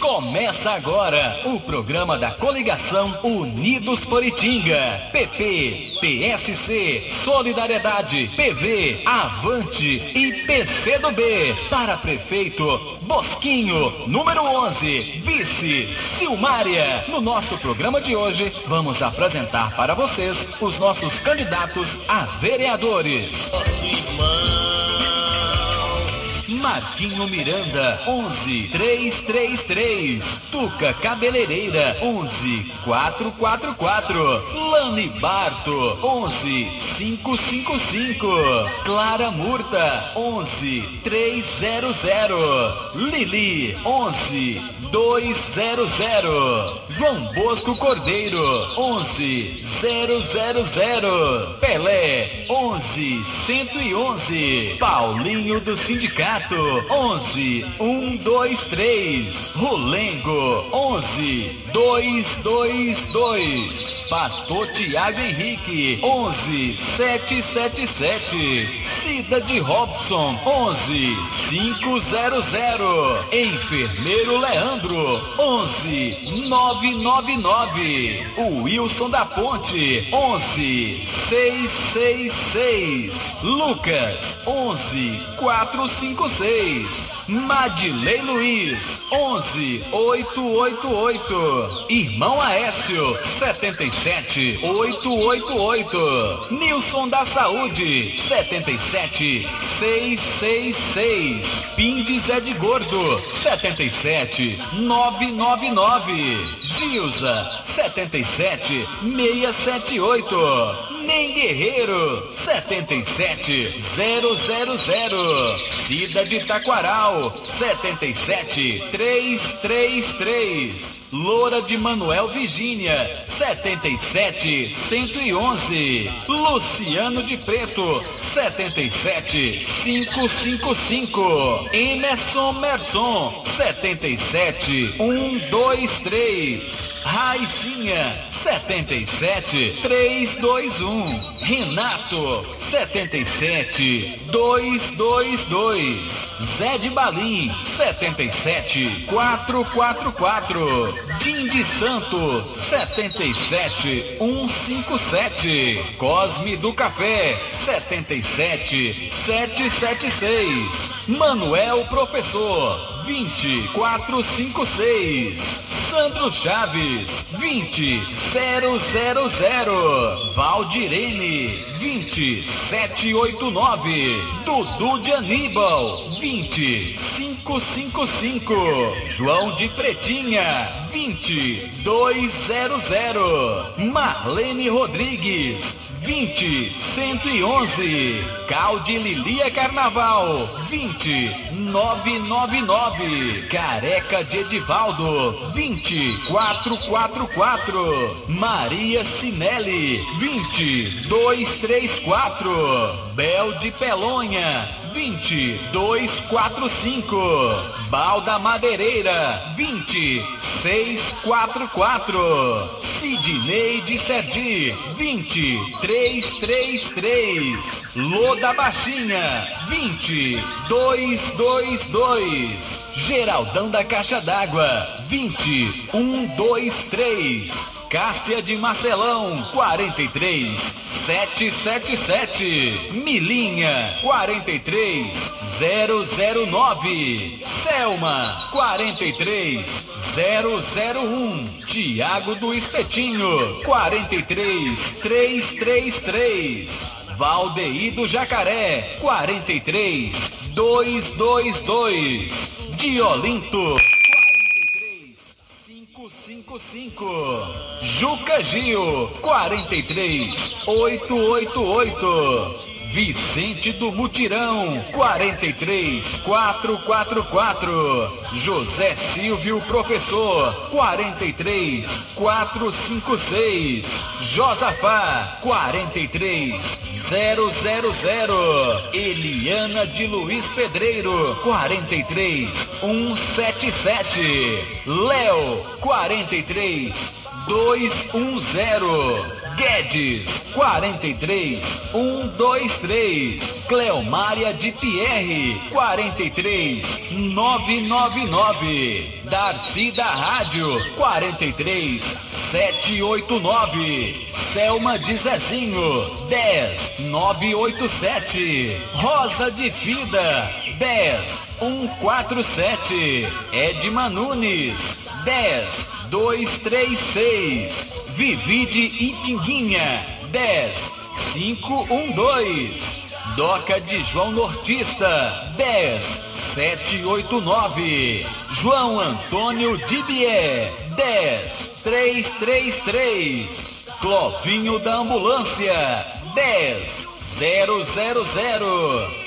Começa agora o programa da coligação Unidos por Itinga. PP, PSC, Solidariedade, PV, Avante e PCdoB. Para prefeito, Bosquinho, número 11, vice, Silmária. No nosso programa de hoje, vamos apresentar para vocês os nossos candidatos a vereadores. Marquinho Miranda, 11 333. Tuca Cabeleireira, 11 444. Lani Barto, 11 555. Clara Murta, 11 300. Lili, 11 200. João Bosco Cordeiro, 11 000. Pelé, 11 111. Paulinho do Sindicato, 11 123. Rolengo, 11 222. Pastor Tiago Henrique, 11 777. Cida de Robson, 11 500. Enfermeiro Leandro, 11 999. O Wilson da Ponte, 11 666. Lucas, 11 456. vocês. Madilei Luiz, 11 888. Irmão Aécio, 77 888. Nilson da Saúde, 77 666. Pindes é de Gordo, 77 999. Gilza, 77 678. Nem Guerreiro, 77 000. Cida de Taquaral, 77 333. Loura de Manuel Virgínia, 77 111. Luciano de Preto, 77 555. Emerson Merson, 77 123. Raizinha, 77 321. Renato, 77 222. Zé de Balim, 77 444. Dindi Santo, 77 157. Cosme do Café, 77 776. Manuel Professor, 2456. Sandro Chaves, 20 000. Valdirene, 20 789. Dudu de Aníbal, 20 555. João de Pretinha, 20 200. Marlene Rodrigues, 20 111. Calde Lilia Carnaval, 20 999. Careca de Edivaldo, 20 444. Maria Sinelli, 20 234. Bel de Pelonha, 20 245. Balda Madeireira, 20 644. Sidney de Sergi, 20 333. Loda Baixinha, 20 222. Geraldão da Caixa d'Água, 20 123. Cássia de Marcelão, 43 777. Milinha, 43 009. Selma, 43 001. Tiago do Espetinho, 43 333. Valdeir do Jacaré, 43 222. Diolinto, 43 555. Juca Gil, 43 888. Vicente do Mutirão, 43 444. José Silvio Professor, 43 456. Josafá, 43 000. Eliana de Luiz Pedreiro, 43 177. Léo, 43 210. Guedes, 43 123. Cleomária de Pierre, 43 999. Darcy da Rádio, 43 789. Selma de Zezinho, 10 987. Rosa de Fida, 10 147. Edma Nunes, 10 236. Vivide Itinguinha, 10 512. Doca de João Nortista, 10 789. João Antônio Dibier, 10 333. Clovinho da Ambulância, 10 000.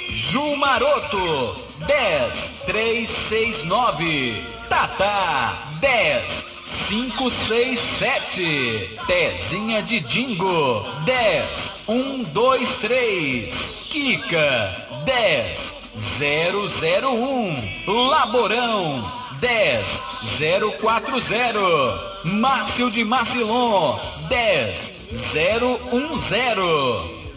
Ju Maroto, 10 369. Tata, 10 567. Pezinha de Dingo, 10 123. Kika, 10 001. Laborão, 10 040. Márcio de Marcilon, 10 010.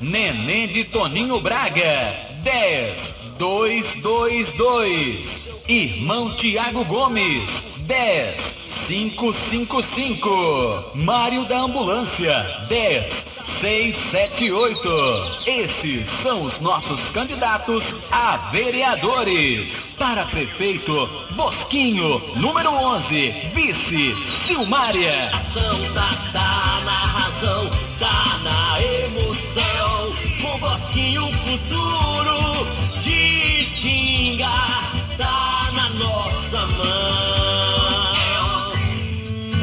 Neném de Toninho Braga, 10 222. Irmão Tiago Gomes, 10 555. Mário da Ambulância, 10 678. Esses são os nossos candidatos a vereadores. Para prefeito, Bosquinho, número 11, vice Silmária. Ação da